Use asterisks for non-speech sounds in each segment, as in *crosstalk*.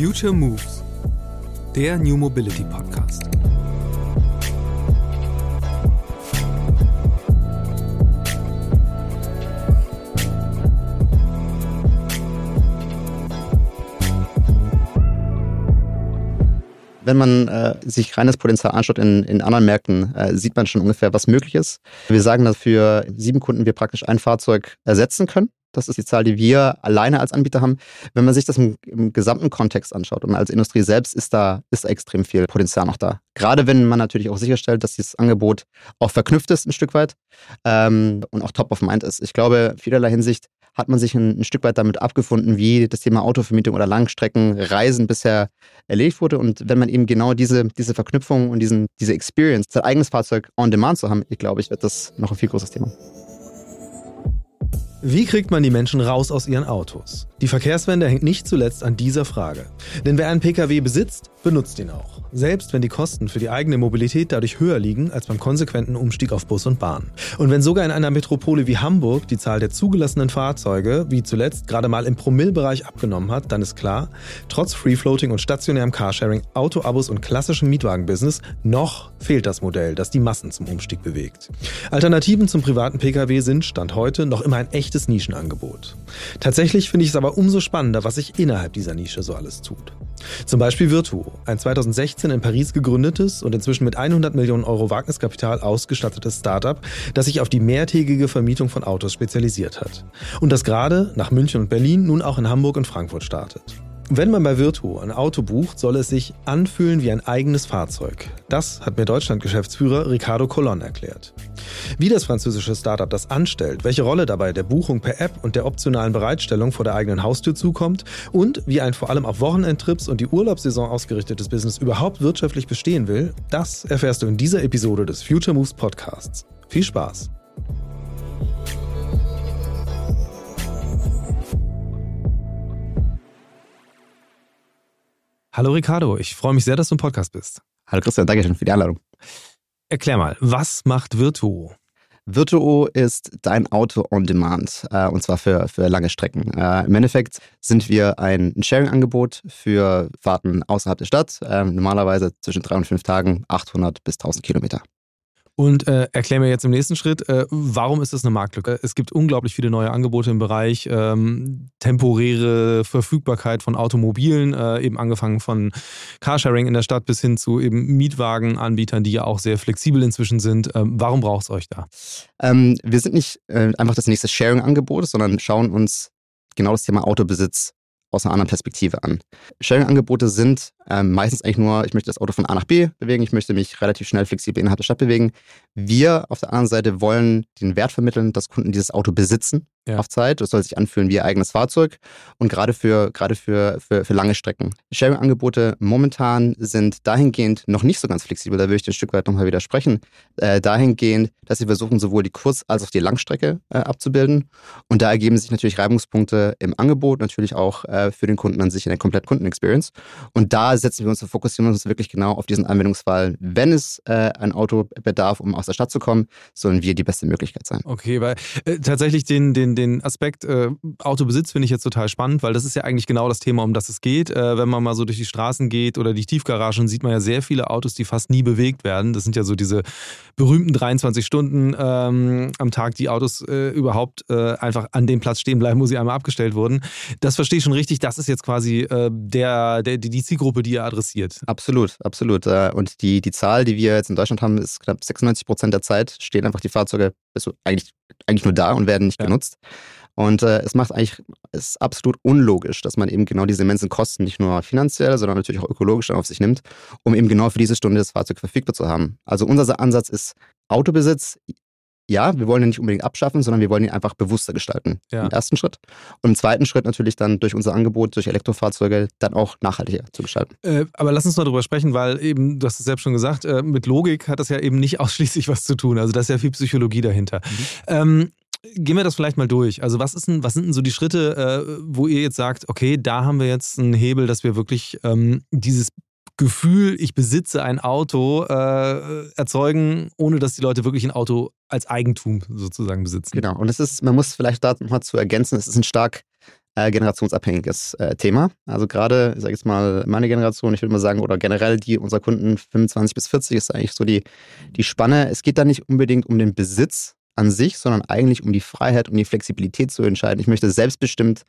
Future Moves, der New Mobility Podcast. Wenn man äh, sich reines Potenzial anschaut in, in anderen Märkten, äh, sieht man schon ungefähr, was möglich ist. Wir sagen, dass für sieben Kunden wir praktisch ein Fahrzeug ersetzen können. Das ist die Zahl, die wir alleine als Anbieter haben. Wenn man sich das im, im, gesamten Kontext anschaut und als Industrie selbst, ist da, ist extrem viel Potenzial noch da. Gerade wenn man natürlich auch sicherstellt, dass dieses Angebot auch verknüpft ist ein Stück weit ähm, und auch top of mind ist. Ich glaube, vielerlei Hinsicht hat man sich ein, ein, Stück weit damit abgefunden, wie das Thema Autovermietung oder Langstreckenreisen bisher erledigt wurde. Und wenn man eben genau diese, diese Verknüpfung und diesen, diese Experience, sein eigenes Fahrzeug on demand zu haben, ich glaube, ich wird das noch ein viel größeres Thema. Wie kriegt man die Menschen raus aus ihren Autos? Die Verkehrswende hängt nicht zuletzt an dieser Frage. Denn wer einen Pkw besitzt, benutzt ihn auch. Selbst wenn die Kosten für die eigene Mobilität dadurch höher liegen als beim konsequenten Umstieg auf Bus und Bahn. Und wenn sogar in einer Metropole wie Hamburg die Zahl der zugelassenen Fahrzeuge, wie zuletzt, gerade mal im Promillbereich abgenommen hat, dann ist klar, trotz Free-Floating und stationärem Carsharing, Autoabos und klassischem Mietwagenbusiness, noch fehlt das Modell, das die Massen zum Umstieg bewegt. Alternativen zum privaten Pkw sind, Stand heute, noch immer ein echtes Nischenangebot. Tatsächlich finde ich es aber umso spannender, was sich innerhalb dieser Nische so alles tut. Zum Beispiel Virtuo, ein 2016 in Paris gegründetes und inzwischen mit 100 Millionen Euro Wagniskapital ausgestattetes Startup, das sich auf die mehrtägige Vermietung von Autos spezialisiert hat. Und das gerade nach München und Berlin nun auch in Hamburg und Frankfurt startet. Wenn man bei Virtu ein Auto bucht, soll es sich anfühlen wie ein eigenes Fahrzeug. Das hat mir Deutschland-Geschäftsführer Ricardo Colon erklärt. Wie das französische Startup das anstellt, welche Rolle dabei der Buchung per App und der optionalen Bereitstellung vor der eigenen Haustür zukommt und wie ein vor allem auf Wochenendtrips und die Urlaubssaison ausgerichtetes Business überhaupt wirtschaftlich bestehen will, das erfährst du in dieser Episode des Future Moves Podcasts. Viel Spaß! Hallo Ricardo, ich freue mich sehr, dass du im Podcast bist. Hallo Christian, danke schön für die Einladung. Erklär mal, was macht Virtuo? Virtuo ist dein Auto on Demand äh, und zwar für, für lange Strecken. Äh, Im Endeffekt sind wir ein Sharing-Angebot für Fahrten außerhalb der Stadt, äh, normalerweise zwischen drei und fünf Tagen, 800 bis 1000 Kilometer. Und äh, erklär mir jetzt im nächsten Schritt, äh, warum ist das eine Marktlücke? Es gibt unglaublich viele neue Angebote im Bereich ähm, temporäre Verfügbarkeit von Automobilen, äh, eben angefangen von Carsharing in der Stadt bis hin zu eben Mietwagenanbietern, die ja auch sehr flexibel inzwischen sind. Ähm, warum braucht es euch da? Ähm, wir sind nicht äh, einfach das nächste Sharing-Angebot, sondern schauen uns genau das Thema Autobesitz aus einer anderen Perspektive an. Sharing-Angebote sind ähm, meistens eigentlich nur, ich möchte das Auto von A nach B bewegen, ich möchte mich relativ schnell flexibel innerhalb der Stadt bewegen. Wir auf der anderen Seite wollen den Wert vermitteln, dass Kunden dieses Auto besitzen ja. auf Zeit. Das soll sich anfühlen wie ihr eigenes Fahrzeug und gerade für, gerade für, für, für lange Strecken. Sharing-Angebote momentan sind dahingehend noch nicht so ganz flexibel, da würde ich ein Stück weit nochmal widersprechen, äh, dahingehend, dass sie versuchen, sowohl die Kurz- als auch die Langstrecke äh, abzubilden. Und da ergeben sich natürlich Reibungspunkte im Angebot, natürlich auch äh, für den Kunden an sich in der kompletten Kundenexperience. Und da setzen wir uns, fokussieren uns wirklich genau auf diesen Anwendungsfall. Wenn es äh, ein Auto bedarf, um aus der Stadt zu kommen, sollen wir die beste Möglichkeit sein. Okay, weil äh, tatsächlich den, den, den Aspekt äh, Autobesitz finde ich jetzt total spannend, weil das ist ja eigentlich genau das Thema, um das es geht. Äh, wenn man mal so durch die Straßen geht oder die Tiefgaragen, sieht man ja sehr viele Autos, die fast nie bewegt werden. Das sind ja so diese berühmten 23 Stunden ähm, am Tag, die Autos äh, überhaupt äh, einfach an dem Platz stehen bleiben, wo sie einmal abgestellt wurden. Das verstehe ich schon richtig. Das ist jetzt quasi äh, der, der, die Zielgruppe, die ihr adressiert. Absolut, absolut. Äh, und die, die Zahl, die wir jetzt in Deutschland haben, ist knapp 96 Prozent der Zeit stehen einfach die Fahrzeuge eigentlich, eigentlich nur da und werden nicht ja. genutzt. Und äh, es macht eigentlich, ist absolut unlogisch, dass man eben genau diese immensen Kosten nicht nur finanziell, sondern natürlich auch ökologisch auf sich nimmt, um eben genau für diese Stunde das Fahrzeug verfügbar zu haben. Also unser Ansatz ist Autobesitz, ja, wir wollen ihn nicht unbedingt abschaffen, sondern wir wollen ihn einfach bewusster gestalten. Ja. Im ersten Schritt. Und im zweiten Schritt natürlich dann durch unser Angebot, durch Elektrofahrzeuge, dann auch nachhaltiger zu gestalten. Äh, aber lass uns mal darüber sprechen, weil eben, du hast es selbst schon gesagt, äh, mit Logik hat das ja eben nicht *laughs* ausschließlich was zu tun. Also da ist ja viel Psychologie dahinter. Mhm. Ähm, Gehen wir das vielleicht mal durch. Also, was, ist denn, was sind denn so die Schritte, äh, wo ihr jetzt sagt, okay, da haben wir jetzt einen Hebel, dass wir wirklich ähm, dieses Gefühl, ich besitze ein Auto, äh, erzeugen, ohne dass die Leute wirklich ein Auto als Eigentum sozusagen besitzen. Genau. Und es ist, man muss vielleicht da nochmal zu ergänzen, es ist ein stark äh, generationsabhängiges äh, Thema. Also gerade, ich jetzt mal, meine Generation, ich würde mal sagen, oder generell die unserer Kunden 25 bis 40 ist eigentlich so die, die Spanne. Es geht da nicht unbedingt um den Besitz an sich, sondern eigentlich um die Freiheit, um die Flexibilität zu entscheiden. Ich möchte selbstbestimmt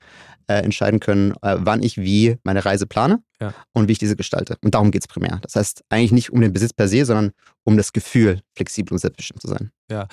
äh, entscheiden können, äh, wann ich wie meine Reise plane ja. und wie ich diese gestalte. Und darum geht es primär. Das heißt eigentlich nicht um den Besitz per se, sondern um das Gefühl, flexibel und selbstbestimmt zu sein. Ja,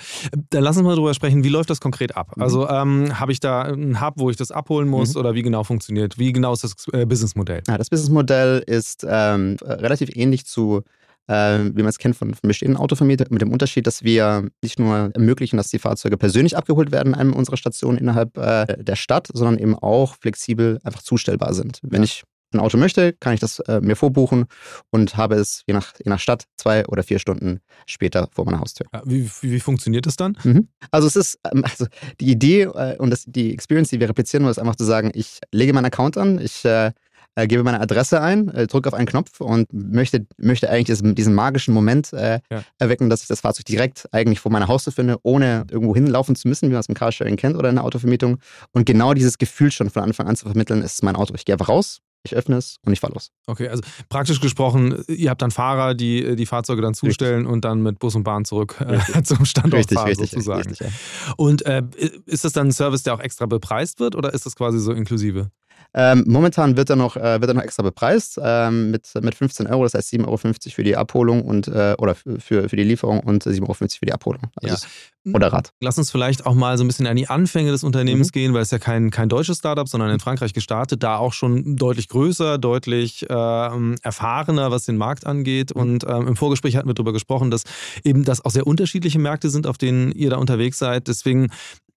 dann lass uns mal drüber sprechen, wie läuft das konkret ab? Mhm. Also ähm, habe ich da einen Hub, wo ich das abholen muss mhm. oder wie genau funktioniert? Wie genau ist das äh, Businessmodell? Ja, das Businessmodell ist ähm, relativ ähnlich zu äh, wie man es kennt von, von bestehenden Autovermietern, mit dem Unterschied, dass wir nicht nur ermöglichen, dass die Fahrzeuge persönlich abgeholt werden an einem unserer Stationen innerhalb äh, der Stadt, sondern eben auch flexibel einfach zustellbar sind. Wenn ich ein Auto möchte, kann ich das äh, mir vorbuchen und habe es je nach, je nach Stadt zwei oder vier Stunden später vor meiner Haustür. Wie, wie, wie, funktioniert das dann? Mhm. Also es ist, ähm, also die Idee äh, und das, die Experience, die wir replizieren, ist einfach zu sagen, ich lege meinen Account an, ich äh, äh, gebe meine Adresse ein, äh, drücke auf einen Knopf und möchte, möchte eigentlich diesen, diesen magischen Moment äh, ja. erwecken, dass ich das Fahrzeug direkt eigentlich vor meiner Haustür finde, ohne irgendwo hinlaufen zu müssen, wie man es im Carsharing kennt oder in der Autovermietung. Und genau dieses Gefühl schon von Anfang an zu vermitteln, ist mein Auto. Ich gehe einfach raus, ich öffne es und ich fahre los. Okay, also praktisch gesprochen, ihr habt dann Fahrer, die die Fahrzeuge dann zustellen richtig. und dann mit Bus und Bahn zurück äh, *laughs* zum Standort richtig, fahren richtig, sozusagen. Richtig, ja. Und äh, ist das dann ein Service, der auch extra bepreist wird oder ist das quasi so inklusive? Ähm, momentan wird er noch, äh, wird er noch extra bepreist ähm, mit, mit 15 Euro, das heißt 7,50 Euro für die Abholung und äh, oder für, für die Lieferung und 7,50 Euro für die Abholung. Also ja. Moderat. Lass uns vielleicht auch mal so ein bisschen an die Anfänge des Unternehmens mhm. gehen, weil es ja kein, kein deutsches Startup, sondern in Frankreich gestartet, da auch schon deutlich größer, deutlich äh, erfahrener, was den Markt angeht. Mhm. Und ähm, im Vorgespräch hatten wir darüber gesprochen, dass eben das auch sehr unterschiedliche Märkte sind, auf denen ihr da unterwegs seid. Deswegen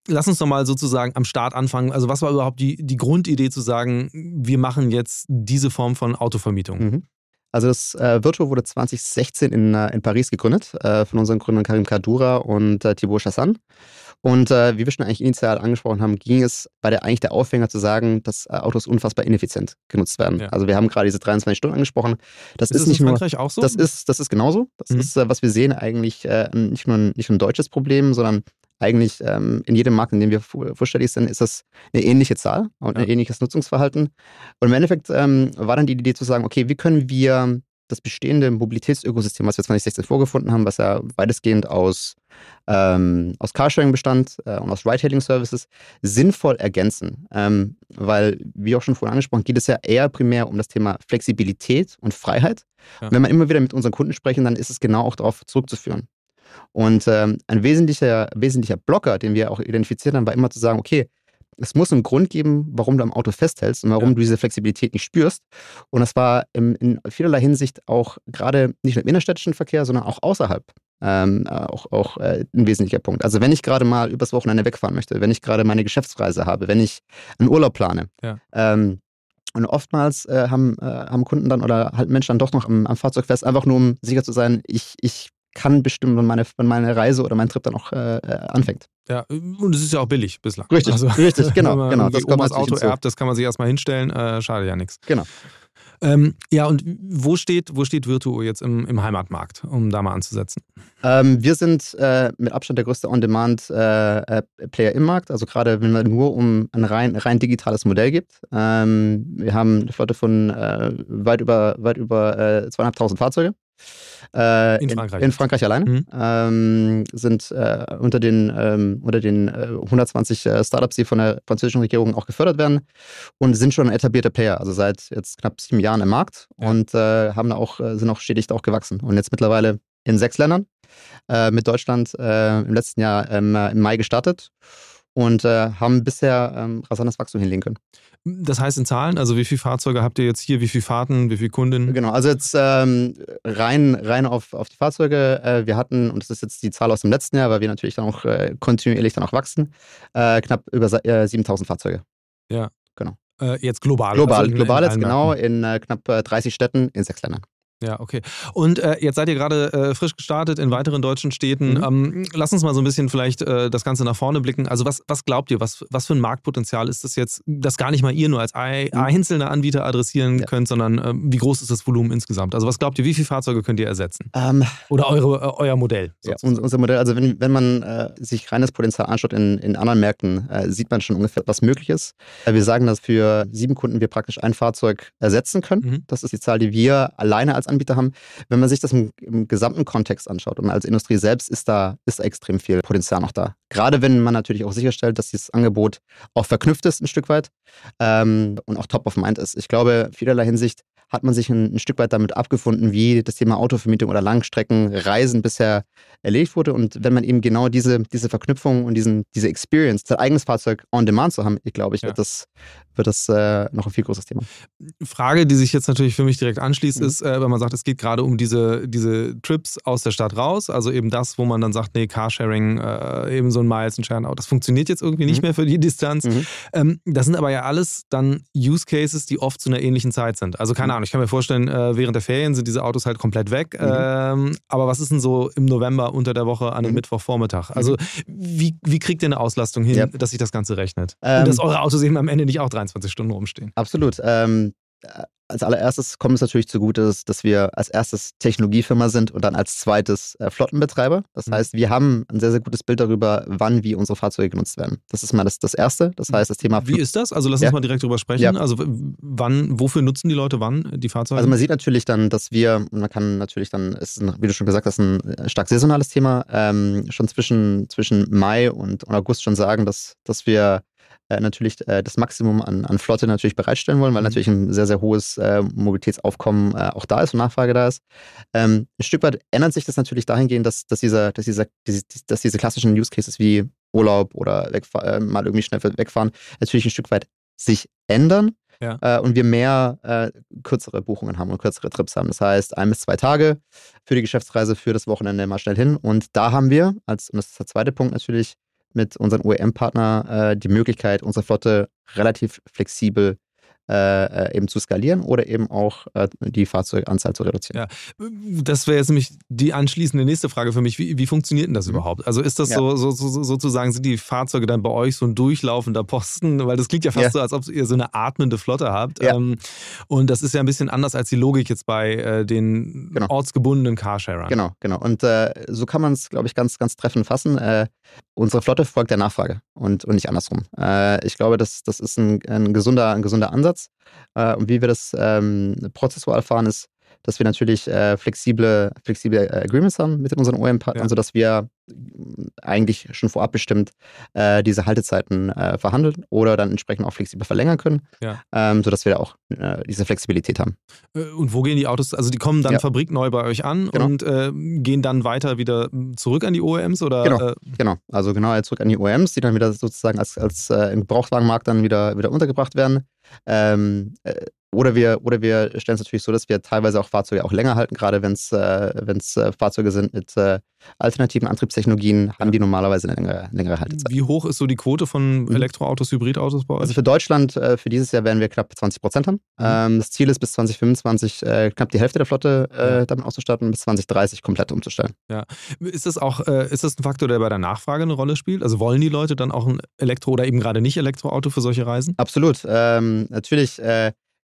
Lass uns doch mal sozusagen am Start anfangen. Also, was war überhaupt die, die Grundidee zu sagen, wir machen jetzt diese Form von Autovermietung? Mhm. Also das äh, Virtuo wurde 2016 in, äh, in Paris gegründet äh, von unseren Gründern Karim Kadura und äh, Thibaut Chassan. Und äh, wie wir schon eigentlich initial angesprochen haben, ging es bei der eigentlich der Aufhänger zu sagen, dass äh, Autos unfassbar ineffizient genutzt werden. Ja. Also wir haben gerade diese 23 Stunden angesprochen. Das ist, ist nicht in Frankreich nur, auch so? Das ist, das ist genauso. Das mhm. ist, was wir sehen, eigentlich nicht nur ein, nicht nur ein deutsches Problem, sondern eigentlich ähm, in jedem Markt, in dem wir vorstellig sind, ist das eine ähnliche Zahl und ein ähnliches Nutzungsverhalten. Und im Endeffekt ähm, war dann die Idee zu sagen, okay, wie können wir das bestehende Mobilitätsökosystem, was wir 2016 vorgefunden haben, was ja weitestgehend aus, ähm, aus Carsharing bestand äh, und aus Ride-Hailing-Services, sinnvoll ergänzen. Ähm, weil, wie auch schon vorhin angesprochen, geht es ja eher primär um das Thema Flexibilität und Freiheit. Ja. Und wenn wir immer wieder mit unseren Kunden sprechen, dann ist es genau auch darauf zurückzuführen. Und ähm, ein wesentlicher, wesentlicher Blocker, den wir auch identifiziert haben, war immer zu sagen, okay, es muss einen Grund geben, warum du am Auto festhältst und warum ja. du diese Flexibilität nicht spürst. Und das war im, in vielerlei Hinsicht auch gerade nicht nur im innerstädtischen Verkehr, sondern auch außerhalb ähm, auch, auch äh, ein wesentlicher Punkt. Also wenn ich gerade mal übers Wochenende wegfahren möchte, wenn ich gerade meine Geschäftsreise habe, wenn ich einen Urlaub plane, ja. ähm, und oftmals äh, haben, äh, haben Kunden dann oder halt Menschen dann doch noch am, am Fahrzeug fest, einfach nur um sicher zu sein, ich, ich kann bestimmen, wann meine, wann meine Reise oder mein Trip dann auch äh, äh anfängt. Ja, und es ist ja auch billig bislang. Richtig, also, richtig, *laughs* genau. genau das kommt das Auto erbt, das kann man sich erstmal hinstellen, äh, schade ja nichts. Genau. Ähm, ja, und wo steht, wo steht Virtuo jetzt im, im Heimatmarkt, um da mal anzusetzen? Ähm, wir sind äh, mit Abstand der größte On-Demand-Player äh, im Markt. Also gerade wenn man nur um ein rein, rein digitales Modell gibt. Ähm, wir haben eine Flotte von äh, weit über, weit über äh, zweieinhalbtausend Fahrzeuge. Äh, in Frankreich. In, in Frankreich alleine. Mhm. Ähm, sind äh, unter den, ähm, unter den äh, 120 äh, Startups, die von der französischen Regierung auch gefördert werden und sind schon etablierte Player, also seit jetzt knapp sieben Jahren im Markt ja. und äh, haben auch, äh, sind auch stetig auch gewachsen. Und jetzt mittlerweile in sechs Ländern. mit Deutschland im letzten Jahr im Mai gestartet und haben bisher ähm, rasantes Wachstum hinlegen können. Das heißt in Zahlen, also wie viele Fahrzeuge habt ihr jetzt hier, wie viele Fahrten, wie viele Kunden? Genau, also jetzt ähm, rein, rein auf, auf die Fahrzeuge. Äh, wir hatten, und das ist jetzt die Zahl aus dem letzten Jahr, weil wir natürlich dann auch äh, kontinuierlich dann auch wachsen, äh, knapp über 7000 äh, Fahrzeuge. Ja. Genau. Äh, jetzt global. Global, also in, global in jetzt genau in äh, knapp 30 Städten in sechs Ländern. Ja, okay. Und äh, jetzt seid ihr gerade äh, frisch gestartet in weiteren deutschen Städten. Mhm. Ähm, lass uns mal so ein bisschen vielleicht äh, das Ganze nach vorne blicken. Also was, was glaubt ihr, was, was für ein Marktpotenzial ist das jetzt, das gar nicht mal ihr nur als mhm. einzelner Anbieter adressieren ja. könnt, sondern äh, wie groß ist das Volumen insgesamt? Also was glaubt ihr, wie viele Fahrzeuge könnt ihr ersetzen? Ähm, Oder eure, äh, euer Modell? Ja, unser Modell, also wenn, wenn man äh, sich reines Potenzial anschaut in, in anderen Märkten, sieht man schon ungefähr, was möglich ist. wir sagen, dass für sieben Kunden wir praktisch ein Fahrzeug ersetzen können. Mhm. Das ist die Zahl, die wir alleine als Anbieter haben. Wenn man sich das im, im gesamten Kontext anschaut und als Industrie selbst ist da, ist extrem viel Potenzial noch da. Gerade wenn man natürlich auch sicherstellt, dass dieses Angebot auch verknüpft ist ein Stück weit ähm, und auch top of mind ist. Ich glaube, in vielerlei Hinsicht hat man sich ein, ein, Stück weit damit abgefunden, wie das Thema Autovermietung oder Langstreckenreisen bisher erledigt wurde. Und wenn man eben genau diese, diese Verknüpfung und diesen, diese Experience, sein eigenes Fahrzeug on demand zu haben, ich glaube, ich, ja. wird das, wird das äh, noch ein viel größeres Thema. Frage, die sich jetzt natürlich für mich direkt anschließt, mhm. ist, äh, wenn man sagt, es geht gerade um diese, diese Trips aus der Stadt raus, also eben das, wo man dann sagt, nee, Carsharing, äh, eben so ein Miles, ein Share das funktioniert jetzt irgendwie nicht mhm. mehr für die Distanz. Mhm. Ähm, das sind aber ja alles dann Use Cases, die oft zu einer ähnlichen Zeit sind. Also keine mhm. Ahnung, ich kann mir vorstellen, äh, während der Ferien sind diese Autos halt komplett weg. Mhm. Ähm, aber was ist denn so im November unter der Woche an einem mhm. Mittwochvormittag? Also wie, wie kriegt ihr eine Auslastung hin, ja. dass sich das Ganze rechnet? Ähm, Und dass eure Autos eben am Ende nicht auch 23 Stunden rumstehen? Absolut. Ähm, als allererstes kommt es natürlich zugute, dass wir als erstes Technologiefirma sind und dann als zweites äh, Flottenbetreiber. Das mhm. heißt, wir haben ein sehr, sehr gutes Bild darüber, wann wie unsere Fahrzeuge genutzt werden. Das ist mal das, das Erste. Das heißt, das Thema. Wie ist das? Also lass uns ja. mal direkt drüber sprechen. Ja. Also wann, wofür nutzen die Leute wann die Fahrzeuge? Also man sieht natürlich dann, dass wir, man kann natürlich dann, es ist, ein, wie du schon gesagt hast, ein äh, stark saisonales Thema, ähm, schon zwischen, zwischen Mai und, und August schon sagen, dass, dass wir äh, natürlich äh, das Maximum an, an Flotte natürlich bereitstellen wollen, weil mhm. natürlich ein sehr, sehr hohes äh, Mobilitätsaufkommen äh, auch da ist und Nachfrage da ist. Ähm, ein Stück weit ändert sich das natürlich dahingehend, dass, dass, dieser, dass, dieser, dass diese klassischen Use Cases wie Urlaub oder äh, mal irgendwie schnell wegfahren natürlich ein Stück weit sich ändern. Ja. Äh, und wir mehr äh, kürzere Buchungen haben und kürzere Trips haben. Das heißt, ein bis zwei Tage für die Geschäftsreise, für das Wochenende mal schnell hin. Und da haben wir, als, und das ist der zweite Punkt natürlich, mit unseren OEM-Partner äh, die Möglichkeit, unsere Flotte relativ flexibel äh, äh, eben zu skalieren oder eben auch äh, die Fahrzeuganzahl zu reduzieren. Ja, das wäre jetzt nämlich die anschließende nächste Frage für mich. Wie, wie funktioniert denn das mhm. überhaupt? Also ist das ja. so, so, so, sozusagen, sind die Fahrzeuge dann bei euch so ein durchlaufender Posten? Weil das klingt ja fast ja. so, als ob ihr so eine atmende Flotte habt. Ähm, und das ist ja ein bisschen anders als die Logik jetzt bei äh, den genau. ortsgebundenen Carsharern. Genau, genau. Und äh, so kann man es, glaube ich, ganz, ganz treffend fassen. Äh, unsere Flotte folgt der Nachfrage und, und nicht andersrum. ich glaube, das, das ist ein, ein, gesunder, ein gesunder Ansatz. Äh, und wie wir das ähm, prozessual fahren, ist, dass wir natürlich äh, flexible, flexible äh, Agreements haben mit unseren OEM-Partnern, ja. sodass wir eigentlich schon vorab bestimmt äh, diese Haltezeiten äh, verhandeln oder dann entsprechend auch flexibel verlängern können, ja. ähm, sodass wir auch äh, diese Flexibilität haben. Äh, und wo gehen die Autos? Also die kommen dann ja. fabrikneu bei euch an genau. und äh, gehen dann weiter wieder zurück an die OEMs oder? Genau, genau. also genau zurück an die OEMs, die dann wieder sozusagen als, als im Gebrauchtwagenmarkt dann wieder, wieder untergebracht werden. Ähm, oder wir, oder wir stellen es natürlich so, dass wir teilweise auch Fahrzeuge auch länger halten, gerade wenn es äh, wenn's, äh, Fahrzeuge sind mit äh, alternativen Antriebstechnologien, haben die normalerweise eine längere, längere Haltezeit. Wie hoch ist so die Quote von mhm. Elektroautos, Hybridautos bei euch? Also für Deutschland, äh, für dieses Jahr werden wir knapp 20 Prozent haben. Mhm. Ähm, das Ziel ist bis 2025 äh, knapp die Hälfte der Flotte äh, ja. damit auszustatten, bis 2030 komplett umzustellen. Ja. Ist das auch, ist das ein Faktor, der bei der Nachfrage eine Rolle spielt? Also wollen die Leute dann auch ein Elektro- oder eben gerade nicht Elektroauto für solche Reisen? Absolut. Ähm, natürlich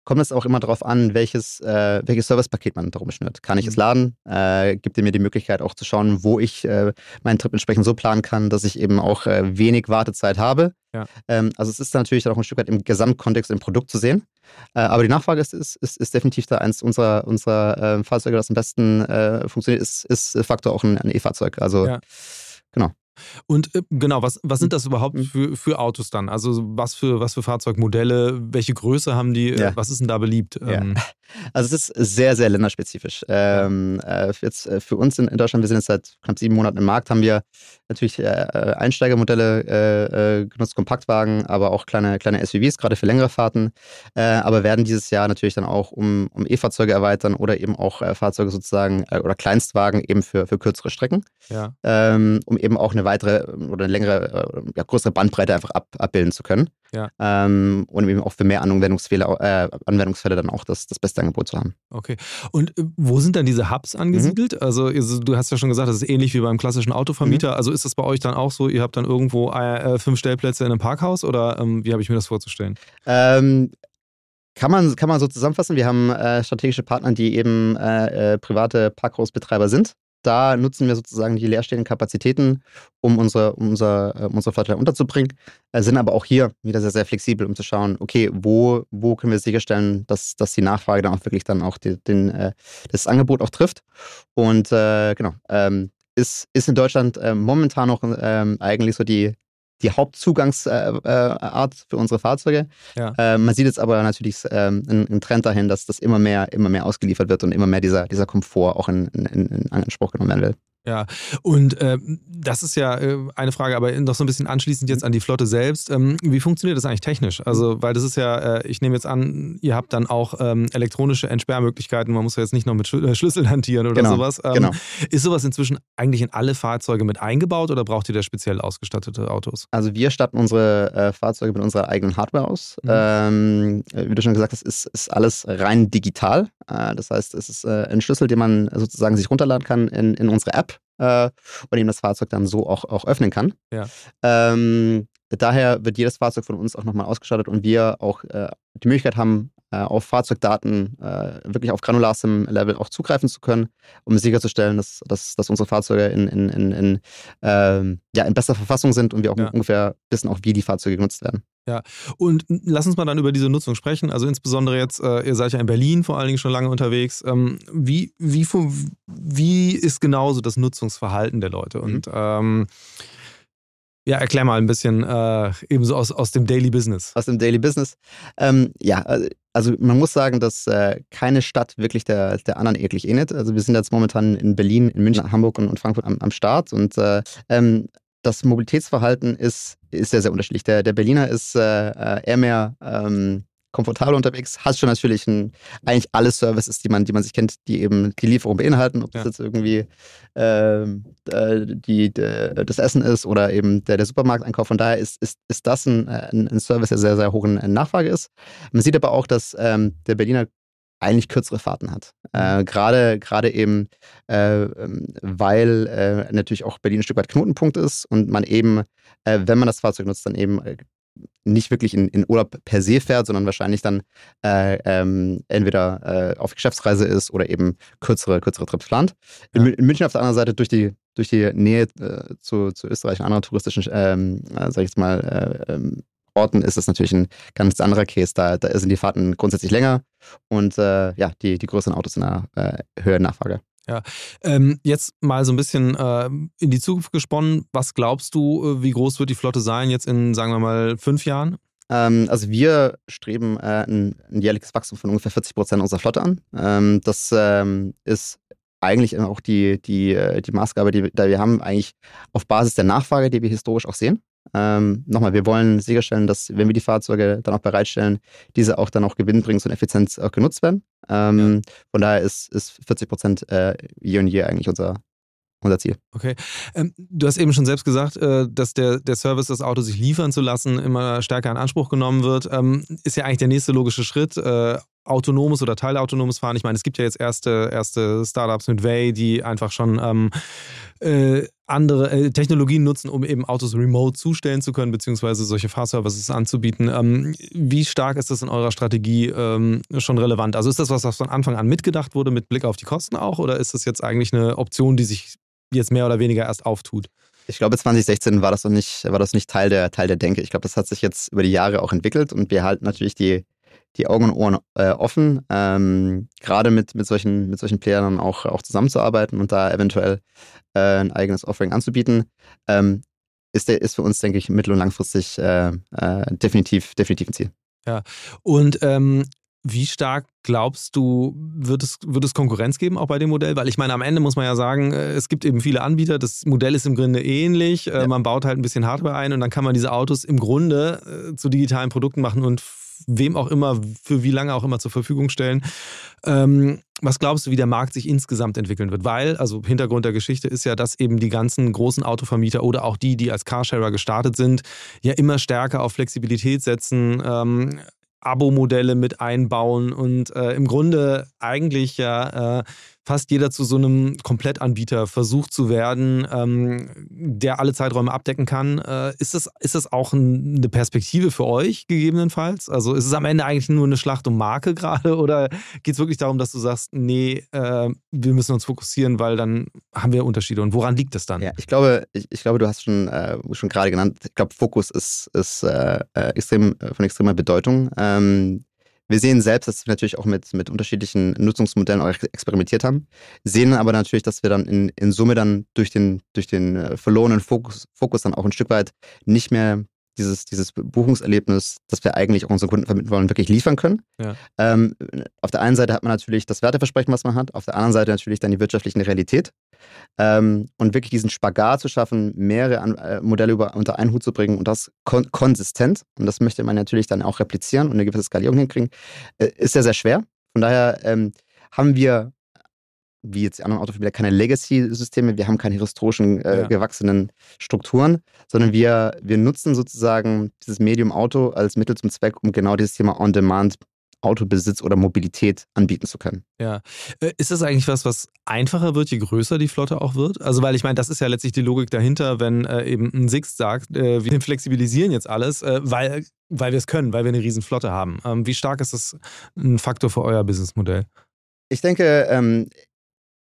kommt es auch immer darauf an, welches, äh, welches Servicepaket man darum schnürt. Kann ich mhm. es laden? Äh, gibt mir die Möglichkeit auch zu schauen, wo ich äh, meinen Trip entsprechend so planen kann, dass ich eben auch äh, wenig Wartezeit habe. Ja. Ähm, also es ist natürlich auch ein Stück weit im Gesamtkontext im Produkt zu sehen. Äh, aber die Nachfrage ist, ist, ist, ist, definitiv da eins unserer, unserer äh, Fahrzeuge, das am besten funktioniert, ist, ist Faktor auch ein, ein E-Fahrzeug. Also ja. genau. Und äh, genau, was, was sind das überhaupt mhm. für, für Autos dann? Also was für, was für Fahrzeugmodelle, welche Größe haben die, äh, ja. was ist denn da beliebt? Ja. Ähm, *laughs* also es ist sehr, sehr länderspezifisch. Ähm, äh, jetzt äh, für uns in, in, Deutschland, wir sind jetzt seit knapp sieben Monaten im Markt, haben wir natürlich äh, Einsteigermodelle äh, genutzt, Kompaktwagen, aber auch kleine, kleine SUVs, gerade für längere Fahrten. aber werden dieses Jahr natürlich dann auch um, um E-Fahrzeuge erweitern oder eben auch Fahrzeuge sozusagen oder Kleinstwagen eben für, für kürzere Strecken, ja. ähm, um eben auch eine weitere oder eine längere, ja, größere Bandbreite einfach ab, abbilden zu können. Ja. Ähm, und eben auch für mehr Anwendungsfälle, Anwendungsfälle dann auch das, das beste Angebot zu haben. Okay. Und äh, wo sind dann diese Hubs angesiedelt? Mhm. Also du hast ja schon gesagt, das ist ähnlich wie beim klassischen Autovermieter. Mhm. Also ist das bei euch dann auch so, ihr habt dann irgendwo äh, fünf Stellplätze in einem Parkhaus oder ähm, wie habe ich mir das vorzustellen? Ähm, kann man, kann man so zusammenfassen. Wir haben äh, strategische Partner, die eben äh, äh, private Parkhausbetreiber sind. Da nutzen wir sozusagen die leerstehenden Kapazitäten, um unsere, um unser, äh, unsere Flotte unterzubringen, äh, sind aber auch hier wieder sehr, sehr flexibel, um zu schauen, okay, wo, wo können wir sicherstellen, dass, dass die Nachfrage dann auch wirklich dann auch die, den, äh, das Angebot auch trifft. Und äh, genau, ähm, ist, ist in Deutschland äh, momentan noch ähm, eigentlich so die, die Hauptzugangsart äh, äh, für unsere Fahrzeuge. Ja. Äh, man sieht jetzt aber natürlich ähm, einen, einen, Trend dahin, dass das immer mehr, immer mehr ausgeliefert wird und immer mehr dieser, dieser Komfort auch in, in, in Anspruch genommen werden will. Ja, und äh, das ist ja äh, eine Frage, aber noch so ein bisschen anschließend jetzt an die Flotte selbst. Ähm, wie funktioniert das eigentlich technisch? Also, weil das ist ja, äh, ich nehme jetzt an, ihr habt dann auch ähm, elektronische Entsperrmöglichkeiten. Man muss ja jetzt nicht noch mit Sch äh, Schlüssel hantieren oder genau, sowas. Ähm, genau. Ist sowas inzwischen eigentlich in alle Fahrzeuge mit eingebaut oder braucht ihr da speziell ausgestattete Autos? Also, wir statten unsere äh, Fahrzeuge mit unserer eigenen Hardware aus. Mhm. Ähm, wie du schon gesagt hast, ist, ist alles rein digital. Äh, das heißt, es ist ein Schlüssel, den man sozusagen sich runterladen kann in, in unsere App äh, und eben das Fahrzeug dann so auch, auch öffnen kann. Ja. Ähm, daher wird jedes Fahrzeug von uns auch nochmal ausgestattet und wir auch äh, die Möglichkeit haben, äh, auf Fahrzeugdaten äh, wirklich auf granularstem Level auch zugreifen zu können, um sicherzustellen, dass, dass, dass unsere Fahrzeuge in, in, in, in, ähm, ja, in bester Verfassung sind und wir auch ja. ungefähr wissen, auch wie die Fahrzeuge genutzt werden. Ja, und lass uns mal dann über diese Nutzung sprechen. Also insbesondere jetzt, äh, ihr seid ja in Berlin vor allen Dingen schon lange unterwegs. Ähm, wie, wie, wie ist genauso das Nutzungsverhalten der Leute? Und mhm. ähm, ja, erklär mal ein bisschen äh, ebenso aus, aus dem Daily Business. Aus dem Daily Business. Ähm, ja, also man muss sagen, dass äh, keine Stadt wirklich der, der anderen eklig ähnelt. Also wir sind jetzt momentan in Berlin, in München, Hamburg und, und Frankfurt am, am Start und äh, ähm, das Mobilitätsverhalten ist, ist sehr, sehr unterschiedlich. Der, der Berliner ist äh, äh eher mehr ähm, komfortabel unterwegs, hast schon natürlich ein, eigentlich alle Services, die man, die man sich kennt, die eben die Lieferung beinhalten, ob das jetzt irgendwie ähm, äh, die, de, das Essen ist oder eben der, der Supermarkteinkauf. Von daher ist, ist, ist das ein, ein, ein Service, der sehr, sehr hoch in Nachfrage ist. Man sieht aber auch, dass ähm, der Berliner eigentlich kürzere Fahrten hat. Äh, Gerade gerade eben, äh, ähm, weil äh, natürlich auch Berlin ein Stück weit Knotenpunkt ist und man eben, äh, wenn man das Fahrzeug nutzt, dann eben äh, nicht wirklich in, in Urlaub per se fährt, sondern wahrscheinlich dann äh, ähm, entweder äh, auf Geschäftsreise ist oder eben kürzere, kürzere Trips plant. In, in, München auf der anderen Seite durch die, durch die Nähe äh, zu, zu Österreich und anderen touristischen, ähm, äh, sag ich jetzt mal, äh, ähm, Orten ist es natürlich ein ganz anderer Case. Da, da sind die Fahrten grundsätzlich länger und äh, ja, die, die größeren Autos in einer höheren Nachfrage. Ja, ähm, jetzt mal so ein bisschen äh, in die Zukunft gesponnen. Was glaubst du, äh, wie groß wird die Flotte sein jetzt in, sagen wir mal, fünf Jahren? Ähm, also wir streben äh, ein, ein, jährliches Wachstum von ungefähr 40 Prozent unserer Flotte an. Ähm, das ähm, ist eigentlich auch die, die, äh, die Maßgabe, die, die wir haben, eigentlich auf Basis der Nachfrage, die wir historisch auch sehen. Ähm, nochmal, wir wollen sicherstellen, dass, wenn wir die Fahrzeuge dann auch bereitstellen, diese auch dann auch gewinnbringend und effizient auch genutzt werden. Ähm, ja. Von daher ist, ist 40 Prozent äh, year on year eigentlich unser, unser Ziel. Okay. Ähm, du hast eben schon selbst gesagt, äh, dass der, der Service, das Auto sich liefern zu lassen, immer stärker in Anspruch genommen wird. Ähm, ist ja eigentlich der nächste logische Schritt. Äh, autonomes oder teilautonomes Fahren. Ich meine, es gibt ja jetzt erste, erste Startups mit Way, die einfach schon ähm, äh, andere äh, Technologien nutzen, um eben Autos remote zustellen zu können, beziehungsweise solche Fahrservices anzubieten. Ähm, wie stark ist das in eurer Strategie ähm, schon relevant? Also ist das was, was von Anfang an mitgedacht wurde, mit Blick auf die Kosten auch, oder ist das jetzt eigentlich eine Option, die sich jetzt mehr oder weniger erst auftut? Ich glaube, 2016 war das noch nicht, war das nicht Teil der, Teil der Denke. Ich glaube, das hat sich jetzt über die Jahre auch entwickelt und wir halten natürlich die, die Augen und Ohren äh, offen, ähm, gerade mit, mit, solchen, mit solchen Playern auch, auch zusammenzuarbeiten und da eventuell äh, ein eigenes Offering anzubieten. Ähm, ist, der, ist für uns, denke ich, mittel- und langfristig äh, äh definitiv, definitiv ein Ziel. Ja, und ähm, wie stark glaubst du, wird es, wird es Konkurrenz geben auch bei dem Modell? Weil ich meine, am Ende muss man ja sagen, äh, es gibt eben viele Anbieter, das Modell ist im Grunde ähnlich, äh, ja. man baut halt ein bisschen Hardware ein und dann kann man diese Autos im Grunde zu digitalen Produkten machen und wem auch immer, für wie lange auch immer zur Verfügung stellen. Ähm, was glaubst du, wie der Markt sich insgesamt entwickeln wird? Weil, also Hintergrund der Geschichte ist ja, dass eben die ganzen großen Autovermieter oder auch die, die als Carsharer gestartet sind, ja immer stärker auf Flexibilität setzen. Ähm, Abo-Modelle mit einbauen und äh, im Grunde eigentlich ja äh, fast jeder zu so einem Komplettanbieter versucht zu werden, ähm, der alle Zeiträume abdecken kann. Äh, ist, das, ist das auch ein, eine Perspektive für euch gegebenenfalls? Also ist es am Ende eigentlich nur eine Schlacht um Marke gerade *laughs* oder geht es wirklich darum, dass du sagst, nee, äh, wir müssen uns fokussieren, weil dann haben wir Unterschiede und woran liegt das dann? Ja, ich glaube, ich, ich glaube, du hast schon, äh, schon gerade genannt, ich glaube, Fokus ist, ist äh, äh, extrem, von extremer Bedeutung. Ähm, wir sehen selbst, dass wir natürlich auch mit, mit unterschiedlichen Nutzungsmodellen auch experimentiert haben, sehen aber natürlich, dass wir dann in, in Summe dann durch den, durch den äh, verlorenen Fokus, Fokus dann auch ein Stück weit nicht mehr dieses, dieses Buchungserlebnis, das wir eigentlich auch unseren Kunden vermitteln wollen, wirklich liefern können. Ja. Ähm, auf der einen Seite hat man natürlich das Werteversprechen, was man hat, auf der anderen Seite natürlich dann die wirtschaftliche Realität. Ähm, und wirklich diesen Spagat zu schaffen, mehrere An äh, Modelle über, unter einen Hut zu bringen und das kon konsistent, und das möchte man natürlich dann auch replizieren und eine gewisse Skalierung hinkriegen, äh, ist sehr, sehr schwer. Von daher ähm, haben wir wie jetzt die anderen Autovermieter, keine Legacy-Systeme, wir haben keine historischen äh, ja. gewachsenen Strukturen, sondern wir, wir nutzen sozusagen dieses Medium Auto als Mittel zum Zweck, um genau dieses Thema On-Demand Autobesitz oder Mobilität anbieten zu können. Ja. Äh, ist das eigentlich was, was einfacher wird, je größer die Flotte auch wird? Also, weil ich meine, das ist ja letztlich die Logik dahinter, wenn äh, eben ein Sixt sagt, äh, wir flexibilisieren jetzt alles, äh, weil, weil wir es können, weil wir eine riesen Flotte haben. Ähm, wie stark ist das ein Faktor für euer Businessmodell? Ich denke, ähm,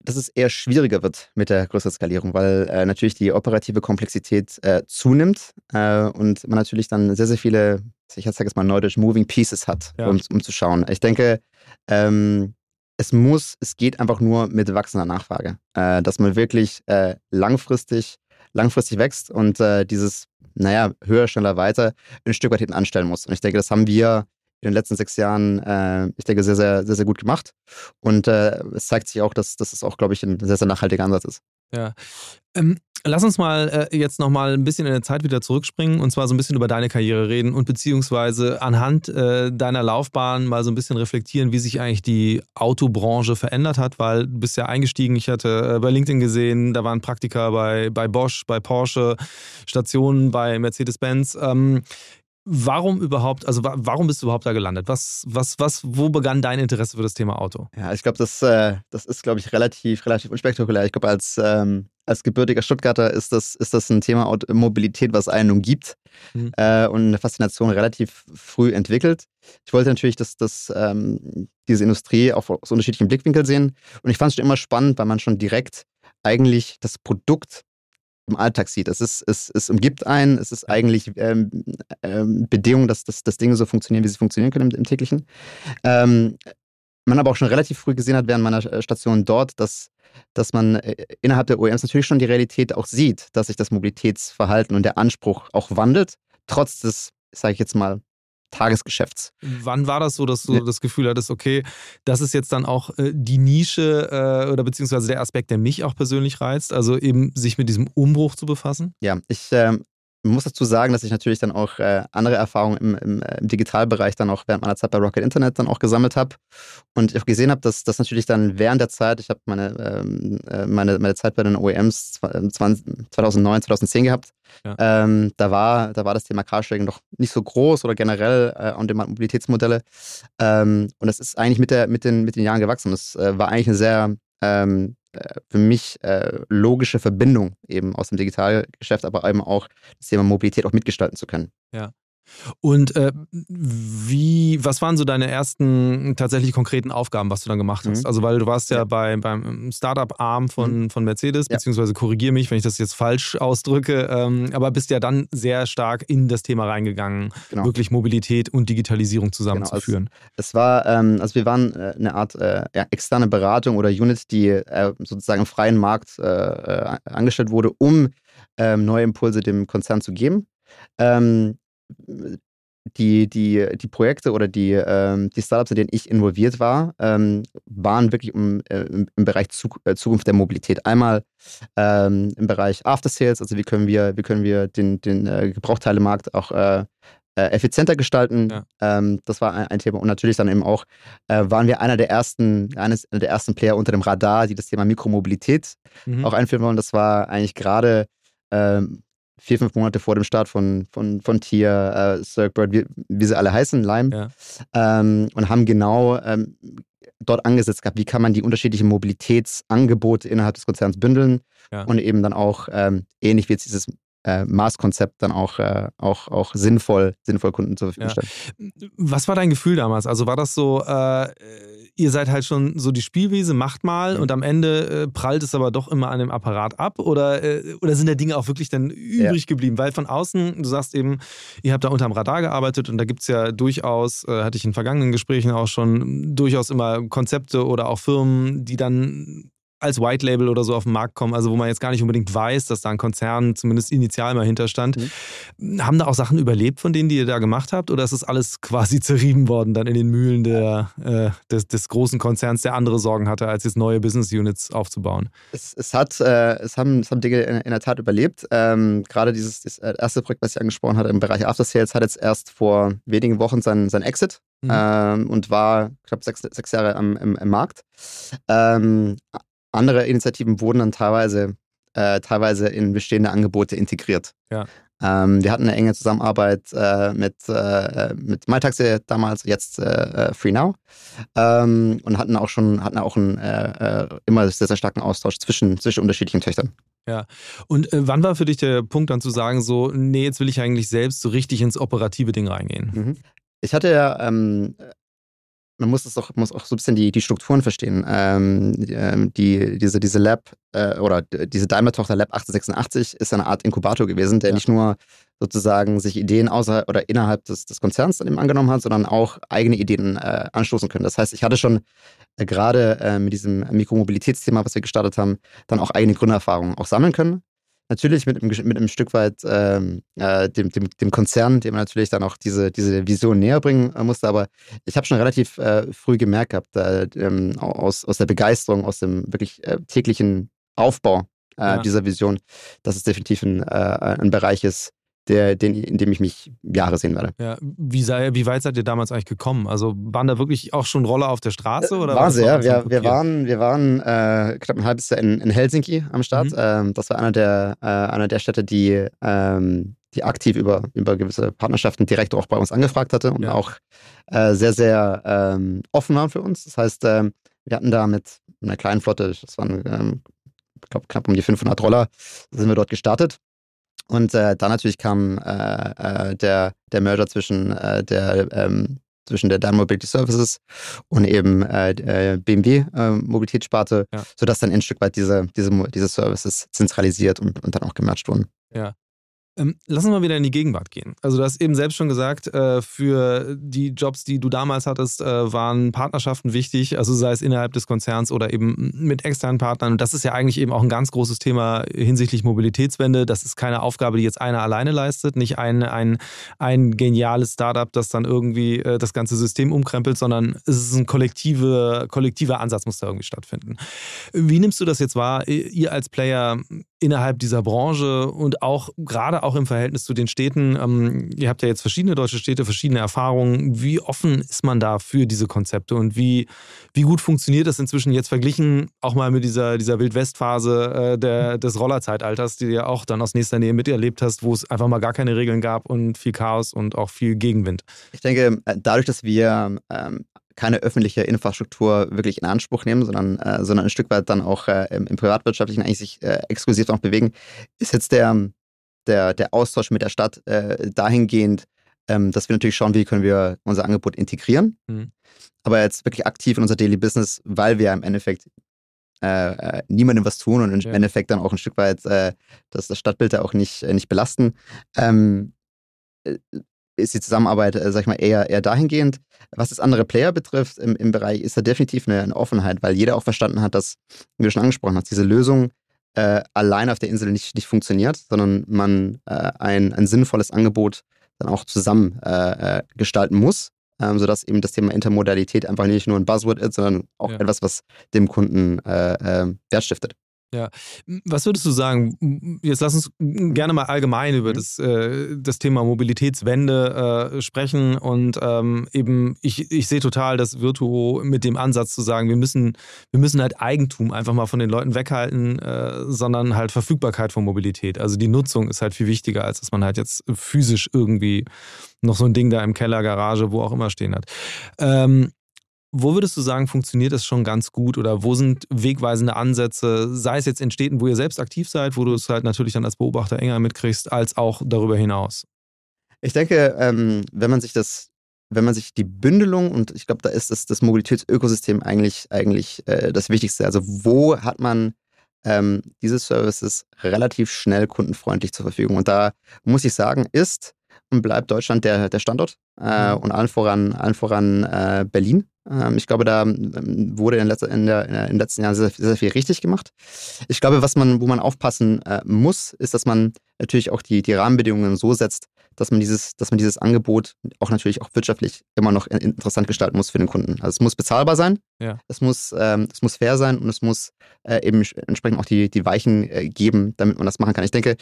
dass es eher schwieriger wird mit der größeren Skalierung, weil äh, natürlich die operative Komplexität äh, zunimmt äh, und man natürlich dann sehr, sehr viele, ich sage jetzt mal neudeutsch, Moving Pieces hat, ja. um, um zu schauen. Ich denke, ähm, es muss, es geht einfach nur mit wachsender Nachfrage, äh, dass man wirklich äh, langfristig, langfristig wächst und äh, dieses, naja, höher, schneller, weiter ein Stück weit hinten anstellen muss. Und ich denke, das haben wir in den letzten sechs Jahren, äh, ich denke, sehr, sehr, sehr, sehr gut gemacht. Und äh, es zeigt sich auch, dass, dass es auch, glaube ich, ein sehr, sehr nachhaltiger Ansatz ist. Ja. Ähm, lass uns mal äh, jetzt nochmal ein bisschen in der Zeit wieder zurückspringen und zwar so ein bisschen über deine Karriere reden und beziehungsweise anhand äh, deiner Laufbahn mal so ein bisschen reflektieren, wie sich eigentlich die Autobranche verändert hat, weil du bist ja eingestiegen, ich hatte äh, bei LinkedIn gesehen, da waren Praktika bei, bei Bosch, bei Porsche, Stationen bei Mercedes-Benz. Ähm, Warum überhaupt, also warum bist du überhaupt da gelandet? Was, was, was, wo begann dein Interesse für das Thema Auto? Ja, ich glaube, das, äh, das ist, glaube ich, relativ, relativ unspektakulär. Ich glaube, als, ähm, als gebürtiger Stuttgarter ist das, ist das ein Thema Mobilität, was einen umgibt mhm. äh, und eine Faszination relativ früh entwickelt. Ich wollte natürlich dass, dass ähm, diese Industrie auch aus unterschiedlichen Blickwinkeln sehen. Und ich fand es schon immer spannend, weil man schon direkt eigentlich das Produkt im Alltag sieht. Es, ist, es, es umgibt einen, es ist eigentlich ähm, ähm, Bedingung, dass, dass, dass Dinge so funktionieren, wie sie funktionieren können im, im täglichen. Ähm, man aber auch schon relativ früh gesehen hat während meiner äh, Station dort, dass, dass man äh, innerhalb der OEMs natürlich schon die Realität auch sieht, dass sich das Mobilitätsverhalten und der Anspruch auch wandelt, trotz des, sage ich jetzt mal, Tagesgeschäfts. Wann war das so, dass du ja. das Gefühl hattest, okay, das ist jetzt dann auch äh, die Nische äh, oder beziehungsweise der Aspekt, der mich auch persönlich reizt, also eben sich mit diesem Umbruch zu befassen? Ja, ich ähm, ich muss dazu sagen, dass ich natürlich dann auch äh, andere Erfahrungen im, im, äh, im, Digitalbereich dann auch während meiner Zeit bei Rocket Internet dann auch gesammelt habe. Und ich auch gesehen habe, dass das natürlich dann während der Zeit, ich habe meine, ähm, äh, meine, meine Zeit bei den OEMs 20, 2009, 2010 gehabt. Ja. Ähm, da, war, da war das Thema Carsharing noch nicht so groß oder generell äh, On-Demand-Mobilitätsmodelle. Ähm, und das ist eigentlich mit, der, mit, den, mit den Jahren gewachsen. Das äh, war eigentlich eine sehr ähm, äh, für mich äh, logische Verbindung eben aus dem Digitalgeschäft, aber eben auch das Thema Mobilität auch mitgestalten zu können. Ja. Und äh, wie, was waren so deine ersten tatsächlich konkreten Aufgaben, was du dann gemacht hast? Mhm. Also, weil du warst ja, ja. Bei, beim Startup-Arm von, mhm. von Mercedes, ja. beziehungsweise korrigiere mich, wenn ich das jetzt falsch ausdrücke, ähm, aber bist ja dann sehr stark in das Thema reingegangen, genau. wirklich Mobilität und Digitalisierung zusammenzuführen. Genau. Also, es war, ähm, also wir waren äh, eine Art äh, ja, externe Beratung oder Unit, die äh, sozusagen im freien Markt äh, angestellt wurde, um ähm, neue Impulse dem Konzern zu geben. Ähm, die, die, die Projekte oder die, ähm, die Startups, in denen ich involviert war, ähm, waren wirklich im, äh, im, Bereich Zug, äh, Zukunft der Mobilität. Einmal ähm, im Bereich After Sales, also wie können wir, wie können wir den, den äh, Gebrauchteilemarkt auch äh, äh, effizienter gestalten. Ja. Ähm, das war ein, ein, Thema. Und natürlich dann eben auch äh, waren wir einer der ersten, eines der ersten Player unter dem Radar, die das Thema Mikromobilität mhm. auch einführen wollen. Das war eigentlich gerade ähm, vier, fünf Monate vor dem Start von, von, von Tier, äh, Circbird, wie, wie sie alle heißen, Lime, ja. ähm, und haben genau ähm, dort angesetzt gehabt, wie kann man die unterschiedlichen Mobilitätsangebote innerhalb des Konzerns bündeln ja. und eben dann auch ähm, ähnlich wie jetzt dieses äh, Maßkonzept dann auch, äh, auch, auch sinnvoll, sinnvoll Kunden zur Verfügung stellen. Ja. Was war dein Gefühl damals? Also war das so, äh, ihr seid halt schon so die Spielwiese, macht mal mhm. und am Ende äh, prallt es aber doch immer an dem Apparat ab oder, äh, oder sind da Dinge auch wirklich dann übrig ja. geblieben? Weil von außen, du sagst eben, ihr habt da unterm Radar gearbeitet und da gibt es ja durchaus, äh, hatte ich in vergangenen Gesprächen auch schon, durchaus immer Konzepte oder auch Firmen, die dann als White Label oder so auf den Markt kommen, also wo man jetzt gar nicht unbedingt weiß, dass da ein Konzern zumindest initial mal hinterstand. Mhm. Haben da auch Sachen überlebt von denen, die ihr da gemacht habt, oder ist das alles quasi *laughs* zerrieben worden dann in den Mühlen der, äh, des, des, großen Konzerns, der andere Sorgen hatte, als jetzt neue Business Units aufzubauen? Es, es hat, äh, es, haben, es haben Dinge in, in der Tat überlebt. Ähm, gerade dieses das äh, erste Projekt, was ich angesprochen hatte im Bereich After Sales, hat jetzt erst vor wenigen Wochen sein, sein Exit mhm. ähm, und war knapp sechs, sechs Jahre am, im, im Markt. Ähm, andere Initiativen wurden dann teilweise, äh, teilweise in bestehende Angebote integriert. Ja. Ähm, wir hatten eine enge Zusammenarbeit äh, mit, äh, mit MyTaxi damals, jetzt äh, äh Free Now ähm, und hatten auch schon hatten auch einen äh, äh, immer sehr, sehr starken Austausch zwischen, zwischen unterschiedlichen Töchtern. Ja. Und wann war für dich der Punkt dann zu sagen, so, nee, jetzt will ich eigentlich selbst so richtig ins operative Ding reingehen? Mhm. Ich hatte ja ähm, man muss es auch, muss auch so ein bisschen die, die Strukturen verstehen. Ähm, ähm die, diese, diese Lab äh, oder diese Daimler-Tochter Lab 1886 ist eine Art Inkubator gewesen, der ja. nicht nur sozusagen sich Ideen außer oder innerhalb des, des Konzerns eben angenommen hat, sondern auch eigene Ideen äh, anstoßen können. Das heißt, ich hatte schon äh, gerade äh, mit diesem Mikromobilitätsthema, was wir gestartet haben, dann auch eigene Gründererfahrungen auch sammeln können natürlich mit, einem, mit einem Stück weit ähm, äh, dem, dem, dem, Konzern, dem man natürlich dann auch diese, diese Vision näher bringen äh, musste. Aber ich habe schon relativ äh, früh gemerkt gehabt, äh, ähm, aus, aus der Begeisterung, aus dem wirklich äh, täglichen Aufbau äh, ja. dieser Vision, dass es definitiv ein, ein Bereich ist, der, den, in dem ich mich Jahre sehen werde. Ja, wie, sei, wie weit seid ihr damals eigentlich gekommen? Also waren da wirklich auch schon Roller auf der Straße? Oder war sehr. Wir, wir waren, wir waren äh, knapp ein halbes Jahr in, in Helsinki am Start. Mhm. Ähm, das war einer der, äh, einer der Städte, die, ähm, die aktiv über, über gewisse Partnerschaften direkt auch bei uns angefragt hatte und ja. auch äh, sehr, sehr ähm, offen waren für uns. Das heißt, ähm, wir hatten da mit einer kleinen Flotte, das waren, ähm, ich glaube, knapp um die 500 Roller, sind wir dort gestartet. Und äh, dann natürlich kam äh, äh, der, der Merger zwischen äh, der ähm, zwischen der Daimler Mobility Services und eben äh, äh BMW äh, Mobilitätssparte, ja. sodass dann ein Stück weit diese, diese, diese Services zentralisiert und, und dann auch gematcht wurden. Ja. Ähm, lass uns mal wieder in die Gegenwart gehen. Also du hast eben selbst schon gesagt, äh, für die Jobs, die du damals hattest, äh, waren Partnerschaften wichtig, also sei es innerhalb des Konzerns oder eben mit externen Partnern. Und das ist ja eigentlich eben auch ein ganz großes Thema hinsichtlich Mobilitätswende. Das ist keine Aufgabe, die jetzt einer alleine leistet, nicht ein, ein, ein geniales Startup, das dann irgendwie äh, das ganze System umkrempelt, sondern es ist ein kollektive, kollektiver Ansatz, muss da irgendwie stattfinden. Wie nimmst du das jetzt wahr, ihr als Player innerhalb dieser Branche und auch gerade auch im Verhältnis zu den Städten. Ähm, ihr habt ja jetzt verschiedene deutsche Städte, verschiedene Erfahrungen. Wie offen ist man da für diese Konzepte und wie, wie gut funktioniert das inzwischen jetzt verglichen auch mal mit dieser, dieser Wildwest-Phase äh, des Rollerzeitalters, die du ja auch dann aus nächster Nähe miterlebt hast, wo es einfach mal gar keine Regeln gab und viel Chaos und auch viel Gegenwind? Ich denke, äh, dadurch, dass wir ähm, keine öffentliche Infrastruktur wirklich in Anspruch nehmen, sondern, äh, sondern ein Stück weit dann auch äh, im, im, Privatwirtschaftlichen eigentlich sich äh, exklusiv noch bewegen, ist jetzt der, der, der Austausch mit der Stadt äh, dahingehend, ähm, dass wir natürlich schauen, wie können wir unser Angebot integrieren. Mhm. Aber jetzt wirklich aktiv in unser Daily Business, weil wir im Endeffekt äh, äh, niemandem was tun und im ja. Endeffekt dann auch ein Stück weit das, das Stadtbild da auch nicht, nicht belasten. Ähm, ist die Zusammenarbeit, äh, sag ich mal, eher, eher dahingehend. Was das andere Player betrifft im, im Bereich, ist da definitiv eine, eine, Offenheit, weil jeder auch verstanden hat, dass, wie du schon angesprochen hast, diese Lösung äh, allein auf der Insel nicht, nicht funktioniert, sondern man äh, ein, ein sinnvolles Angebot dann auch zusammen äh, äh gestalten muss, ähm, sodass eben das Thema Intermodalität einfach nicht nur ein Buzzword ist, sondern auch ja. etwas, was dem Kunden äh, äh, Wert stiftet. Ja, was würdest du sagen? Jetzt lass uns gerne mal allgemein über mhm. das, äh, das Thema Mobilitätswende äh, sprechen. Und ähm, eben, ich, ich sehe total das Virtuo mit dem Ansatz zu sagen, wir müssen, wir müssen halt Eigentum einfach mal von den Leuten weghalten, äh, sondern halt Verfügbarkeit von Mobilität. Also die Nutzung ist halt viel wichtiger, als dass man halt jetzt physisch irgendwie noch so ein Ding da im Keller, Garage, wo auch immer stehen hat. Ähm, wo würdest du sagen, funktioniert das schon ganz gut oder wo sind wegweisende Ansätze, sei es jetzt in Städten, wo ihr selbst aktiv seid, wo du es halt natürlich dann als Beobachter enger mitkriegst, als auch darüber hinaus? Ich denke, ähm, wenn man sich das, wenn man sich die Bündelung und ich glaube, da ist das, das Mobilitätsökosystem eigentlich, eigentlich äh, das Wichtigste. Also wo hat man ähm, diese Services relativ schnell kundenfreundlich zur Verfügung? Und da muss ich sagen, ist und bleibt Deutschland der, der Standort äh, mhm. und allen voran, allen voran äh, Berlin. Ähm, ich glaube, da ähm, wurde in, letzter, in, der, in den letzten Jahren sehr, sehr, viel richtig gemacht. Ich glaube, was man, wo man aufpassen äh, muss, ist, dass man natürlich auch die, die Rahmenbedingungen so setzt, dass man dieses, dass man dieses Angebot auch natürlich auch wirtschaftlich immer noch interessant gestalten muss für den Kunden. Also es muss bezahlbar sein, ja. es, muss, ähm, es muss fair sein und es muss äh, eben entsprechend auch die, die Weichen äh, geben, damit man das machen kann. Ich denke,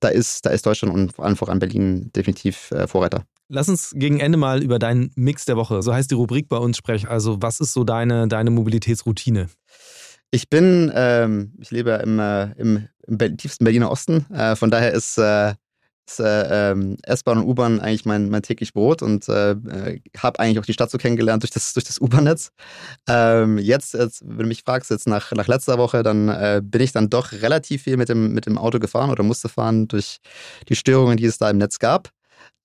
da ist, da ist Deutschland und vor allem voran Berlin definitiv äh, Vorreiter. Lass uns gegen Ende mal über deinen Mix der Woche, so heißt die Rubrik bei uns, sprechen. Also, was ist so deine, deine Mobilitätsroutine? Ich bin, ähm, ich lebe im, äh, im, im, tiefsten Berliner Osten. Äh, von daher ist, äh, ist äh, ähm, S-Bahn und U-Bahn eigentlich mein, mein täglich Brot und äh, äh, habe eigentlich auch die Stadt so kennengelernt durch das, durch das U-Bahn-Netz. Ähm, jetzt, jetzt, wenn du mich fragst, jetzt nach, nach letzter Woche, dann bin ich dann doch relativ viel mit dem, mit dem Auto gefahren oder musste fahren durch die Störungen, die es da im Netz gab.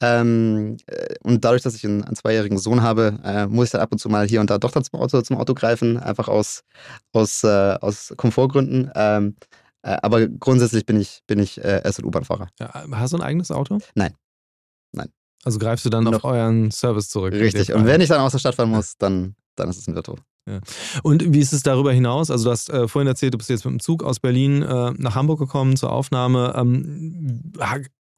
Ähm, äh, und dadurch, dass ich einen, einen zweijährigen Sohn habe, äh, muss ich dann ab und zu mal hier und da doch dann zum Auto, zum Auto greifen, einfach aus, aus, äh, aus Komfortgründen. Ähm, äh, aber grundsätzlich bin ich, bin ich äh, S- und U-Bahn-Fahrer. Ja, hast du ein eigenes Auto? Nein. Nein. Also greifst du dann Noch. auf euren Service zurück? Richtig. Und wenn ich dann aus der Stadt fahren muss, dann, dann ist es ein Virtual. Ja. Und wie ist es darüber hinaus? Also du hast äh, vorhin erzählt, du bist jetzt mit dem Zug aus Berlin äh, nach Hamburg gekommen zur Aufnahme. Ähm,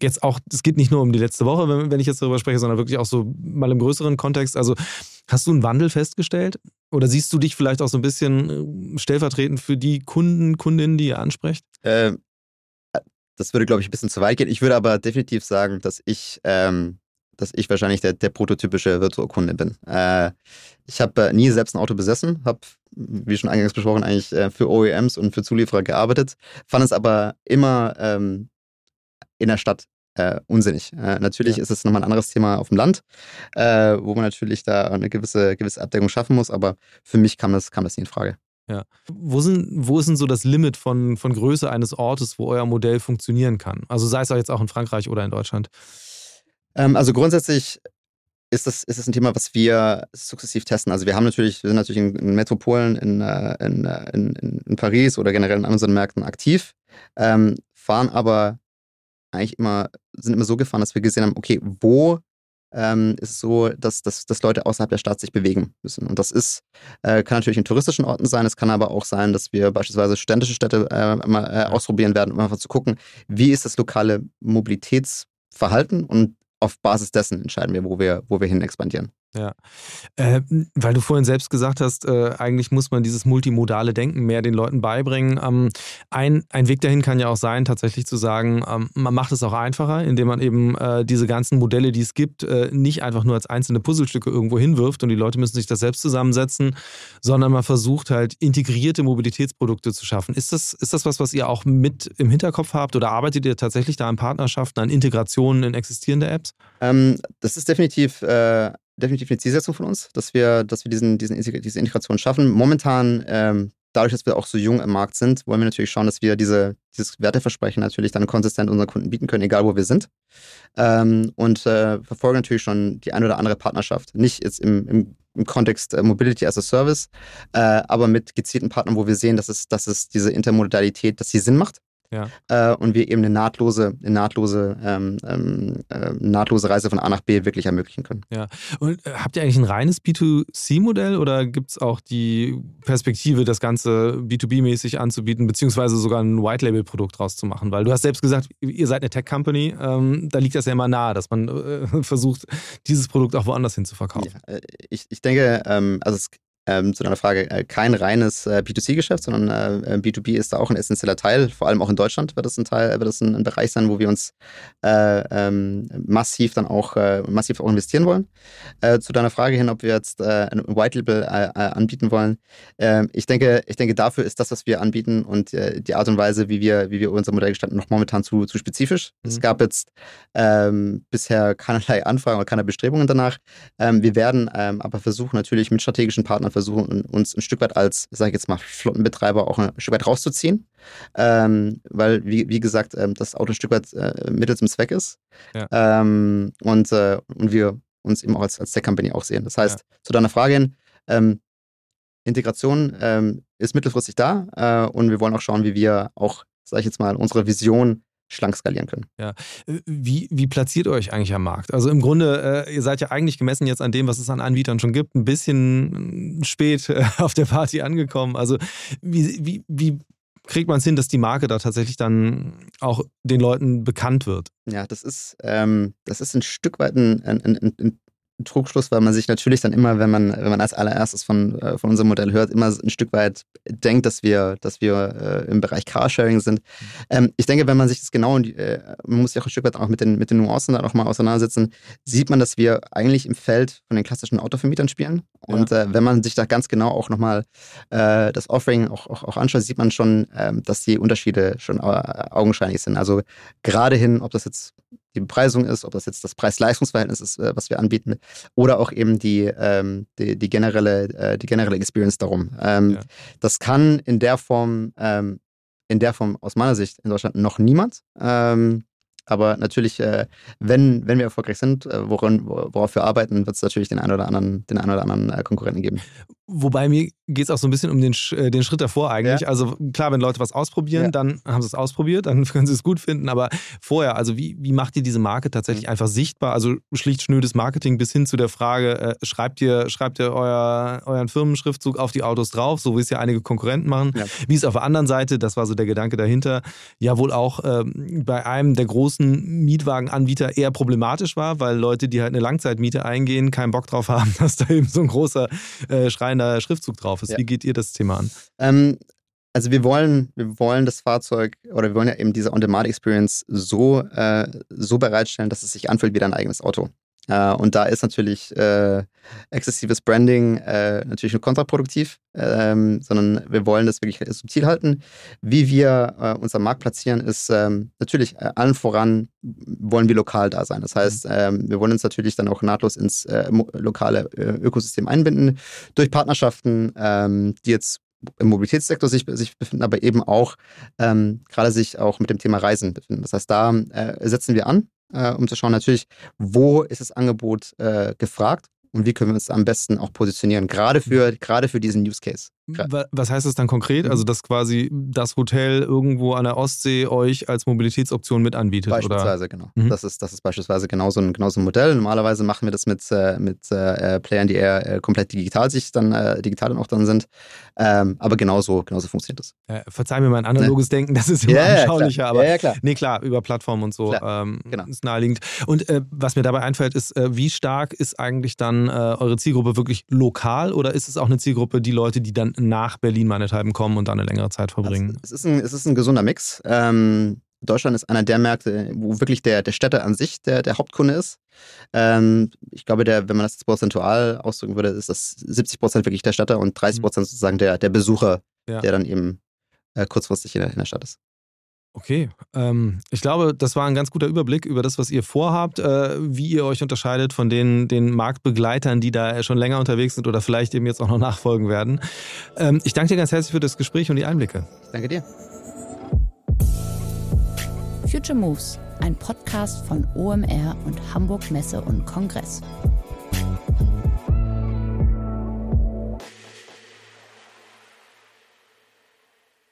jetzt auch, es geht nicht nur um die letzte Woche, wenn, wenn ich jetzt darüber spreche, sondern wirklich auch so mal im größeren Kontext. Also hast du einen Wandel festgestellt? Oder siehst du dich vielleicht auch so ein bisschen äh, stellvertretend für die Kunden, Kundinnen, die ihr ansprecht? Ähm, das würde, glaube ich, ein bisschen zu weit gehen. Ich würde aber definitiv sagen, dass ich, ähm, dass ich wahrscheinlich der, der prototypische Virtual-Kunde bin. Äh, ich habe äh, nie selbst ein Auto besessen, habe, wie schon eingangs besprochen, eigentlich äh, für OEMs und für Zulieferer gearbeitet, fand es aber immer ähm, in der Stadt äh, unsinnig. Äh, natürlich ja. ist es nochmal ein anderes Thema auf dem Land, äh, wo man natürlich da eine gewisse, gewisse Abdeckung schaffen muss, aber für mich kam das, kam das nie in Frage. Ja. Wo, sind, wo ist denn so das Limit von, von Größe eines Ortes, wo euer Modell funktionieren kann? Also sei es auch jetzt auch in Frankreich oder in Deutschland? Ähm, also grundsätzlich ist das, ist das ein Thema, was wir sukzessiv testen. Also wir haben natürlich, wir sind natürlich in, Metropolen in, äh, in, äh, in, in, Paris oder generell in anderen Märkten aktiv, ähm, fahren aber eigentlich immer, sind immer so gefahren, dass wir gesehen haben, okay, wo ähm, ist es so, dass, dass, dass Leute außerhalb der Stadt sich bewegen müssen. Und das ist, äh, kann natürlich in touristischen Orten sein, es kann aber auch sein, dass wir beispielsweise städtische Städte äh, mal äh, ausprobieren werden, um einfach zu gucken, wie ist das lokale Mobilitätsverhalten und auf Basis dessen entscheiden wir, wo wir, wo wir hin expandieren. Ja, äh, weil du vorhin selbst gesagt hast, äh, eigentlich muss man dieses multimodale Denken mehr den Leuten beibringen. Ähm, ein, ein Weg dahin kann ja auch sein, tatsächlich zu sagen, ähm, man macht es auch einfacher, indem man eben äh, diese ganzen Modelle, die es gibt, äh, nicht einfach nur als einzelne Puzzlestücke irgendwo hinwirft und die Leute müssen sich das selbst zusammensetzen, sondern man versucht halt integrierte Mobilitätsprodukte zu schaffen. Ist das, ist das was, was ihr auch mit im Hinterkopf habt oder arbeitet ihr tatsächlich da an Partnerschaften, an Integrationen in existierende Apps? Ähm, das ist definitiv äh, definitiv eine Zielsetzung von uns, dass wir, dass wir diesen, diesen, diese Integration schaffen. Momentan, ähm, dadurch, dass wir auch so jung im Markt sind, wollen wir natürlich schauen, dass wir diese, dieses Werteversprechen natürlich dann konsistent unseren Kunden bieten können, egal wo wir sind. Ähm, und äh, verfolgen natürlich schon die eine oder andere Partnerschaft. Nicht jetzt im, im, im Kontext äh, Mobility as a Service, äh, aber mit gezielten Partnern, wo wir sehen, dass es, dass es diese Intermodalität, dass sie Sinn macht ja. Äh, und wir eben eine nahtlose, eine nahtlose, ähm, ähm, äh, nahtlose Reise von A nach B wirklich ermöglichen können. Ja. Und äh, habt ihr eigentlich ein reines B2C-Modell oder gibt es auch die Perspektive, das Ganze B2B-mäßig anzubieten, beziehungsweise sogar ein White-Label-Produkt draus zu machen? Weil du hast selbst gesagt, ihr seid eine Tech-Company, ähm, da liegt das ja immer nahe, dass man äh, *laughs* versucht, dieses Produkt auch woanders hin zu verkaufen. Ja, äh, ich, ich denke, ähm, also es ähm, zu deiner Frage, äh, kein reines äh, B2C-Geschäft, sondern äh, B2B ist da auch ein essentieller Teil. Vor allem auch in Deutschland wird das ein Teil, wird das ein, ein Bereich sein, wo wir uns äh, ähm, massiv dann auch äh, massiv auch investieren wollen. Äh, zu deiner Frage hin, ob wir jetzt ein White Label anbieten wollen. Ähm, ich denke, ich denke, dafür ist das, was wir anbieten und die Art und Weise, wie wir, wie wir unser Modell gestalten, noch momentan zu, zu spezifisch. Mhm. Es gab jetzt ähm, bisher keinerlei Anfragen oder keine Bestrebungen danach. Ähm, wir werden ähm, aber versuchen, natürlich mit strategischen Partnern versuchen, uns ein Stück weit als, sage ich jetzt mal, Flottenbetreiber auch ein Stück weit rauszuziehen. Ähm, weil, wie, wie gesagt, ähm, das Auto ein Stück weit äh, Mittel zum Zweck ist. Ja. Ähm, und, äh, und wir uns eben auch als, als Tech-Company auch sehen. Das heißt, ja. zu deiner Frage hin, ähm, Integration ähm, ist mittelfristig da äh, und wir wollen auch schauen, wie wir auch, sage ich jetzt mal, unsere Vision schlank skalieren können. Ja. Äh, wie, wie platziert ihr euch eigentlich am Markt? Also im Grunde, äh, ihr seid ja eigentlich gemessen jetzt an dem, was es an Anbietern schon gibt, ein bisschen äh, spät äh, *laughs* auf der Party angekommen. Also wie, wie, wie kriegt man es hin, dass die Marke da tatsächlich dann auch den Leuten bekannt wird? Ja, das ist, ähm, das ist ein Stück weit ein, ein, ein, ein Trugschluss, weil man sich natürlich dann immer, wenn man, wenn man als allererstes von, äh, von unserem Modell hört, immer ein Stück weit denkt, dass wir, dass wir äh, im Bereich Carsharing sind. Ähm, ich denke, wenn man sich das genau, äh, man muss sich auch ein Stück weit auch mit den, mit den Nuancen dann auch mal auseinandersetzen, sieht man, dass wir eigentlich im Feld von den klassischen Autovermietern spielen. Und ja. äh, wenn man sich da ganz genau auch nochmal äh, das Offering auch, auch, auch anschaut, sieht man schon, ähm, dass die Unterschiede schon äh, augenscheinlich sind. Also gerade hin, ob das jetzt die Bepreisung ist, ob das jetzt das Preis-Leistungs-Verhältnis ist, äh, was wir anbieten, oder auch eben die, ähm, die, die, generelle, äh, die generelle Experience darum. Ähm, ja. Das kann in der Form, ähm, in der Form aus meiner Sicht in Deutschland noch niemand. Ähm, aber natürlich, äh, wenn, wenn wir erfolgreich sind, äh, woran, worauf wir arbeiten, wird es natürlich den einen oder anderen, den einen oder anderen äh, Konkurrenten geben. Wobei mir geht es auch so ein bisschen um den, äh, den Schritt davor eigentlich. Ja. Also klar, wenn Leute was ausprobieren, ja. dann haben sie es ausprobiert, dann *laughs* können sie es gut finden. Aber vorher, also wie, wie macht ihr diese Marke tatsächlich mhm. einfach sichtbar? Also schlicht schnödes Marketing bis hin zu der Frage, äh, schreibt ihr, schreibt ihr euer, euren Firmenschriftzug auf die Autos drauf, so wie es ja einige Konkurrenten machen. Ja. Wie es auf der anderen Seite, das war so der Gedanke dahinter, ja wohl auch ähm, bei einem der großen Mietwagenanbieter eher problematisch war, weil Leute, die halt eine Langzeitmiete eingehen, keinen Bock drauf haben, *laughs* dass da eben so ein großer äh, schreiender Schriftzug drauf ist. Ja. Wie geht ihr das Thema an? Ähm, also wir wollen, wir wollen das Fahrzeug oder wir wollen ja eben diese On-Demand-Experience so, äh, so bereitstellen, dass es sich anfühlt wie dein eigenes Auto. Äh, und da ist natürlich äh, exzessives Branding äh, natürlich nur kontraproduktiv, ähm, sondern wir wollen das wirklich subtil halten. Wie wir äh, unser Markt platzieren, ist ähm, natürlich äh, allen voran wollen wir lokal da sein. Das heißt, mhm. ähm, wir wollen uns natürlich dann auch nahtlos ins äh, lokale Ökosystem einbinden durch Partnerschaften, ähm, die jetzt im Mobilitätssektor sich, sich befinden, aber eben auch ähm, gerade sich auch mit dem Thema Reisen befinden. Das heißt, da äh, setzen wir an, äh, um zu schauen natürlich, wo ist das Angebot äh, gefragt und wie können wir uns am besten auch positionieren, gerade für, gerade für diesen Use Case. Was heißt das dann konkret? Also, dass quasi das Hotel irgendwo an der Ostsee euch als Mobilitätsoption mit anbietet? Beispielsweise, oder? genau. Mhm. Das, ist, das ist beispielsweise genauso ein, genauso ein Modell. Normalerweise machen wir das mit, äh, mit äh, Playern, die eher äh, komplett digital sich dann, äh, digital dann auch dann sind. Ähm, aber genauso, genauso funktioniert das. Äh, verzeih mir mein analoges ne? Denken, das ist immer ja, anschaulicher, ja, aber ja, klar. nee, klar, über Plattformen und so ähm, genau. ist naheliegend. Und äh, was mir dabei einfällt, ist, wie stark ist eigentlich dann eure Zielgruppe wirklich lokal oder ist es auch eine Zielgruppe, die Leute, die dann nach Berlin meinethalben kommen und da eine längere Zeit verbringen? Also, es, ist ein, es ist ein gesunder Mix. Ähm, Deutschland ist einer der Märkte, wo wirklich der, der Städte an sich der, der Hauptkunde ist. Ähm, ich glaube, der, wenn man das prozentual ausdrücken würde, ist das 70 Prozent wirklich der Städte und 30 Prozent mhm. sozusagen der, der Besucher, ja. der dann eben äh, kurzfristig in der, in der Stadt ist. Okay, ähm, ich glaube, das war ein ganz guter Überblick über das, was ihr vorhabt, äh, wie ihr euch unterscheidet von den, den Marktbegleitern, die da schon länger unterwegs sind oder vielleicht eben jetzt auch noch nachfolgen werden. Ähm, ich danke dir ganz herzlich für das Gespräch und die Einblicke. Danke dir. Future Moves, ein Podcast von OMR und Hamburg Messe und Kongress.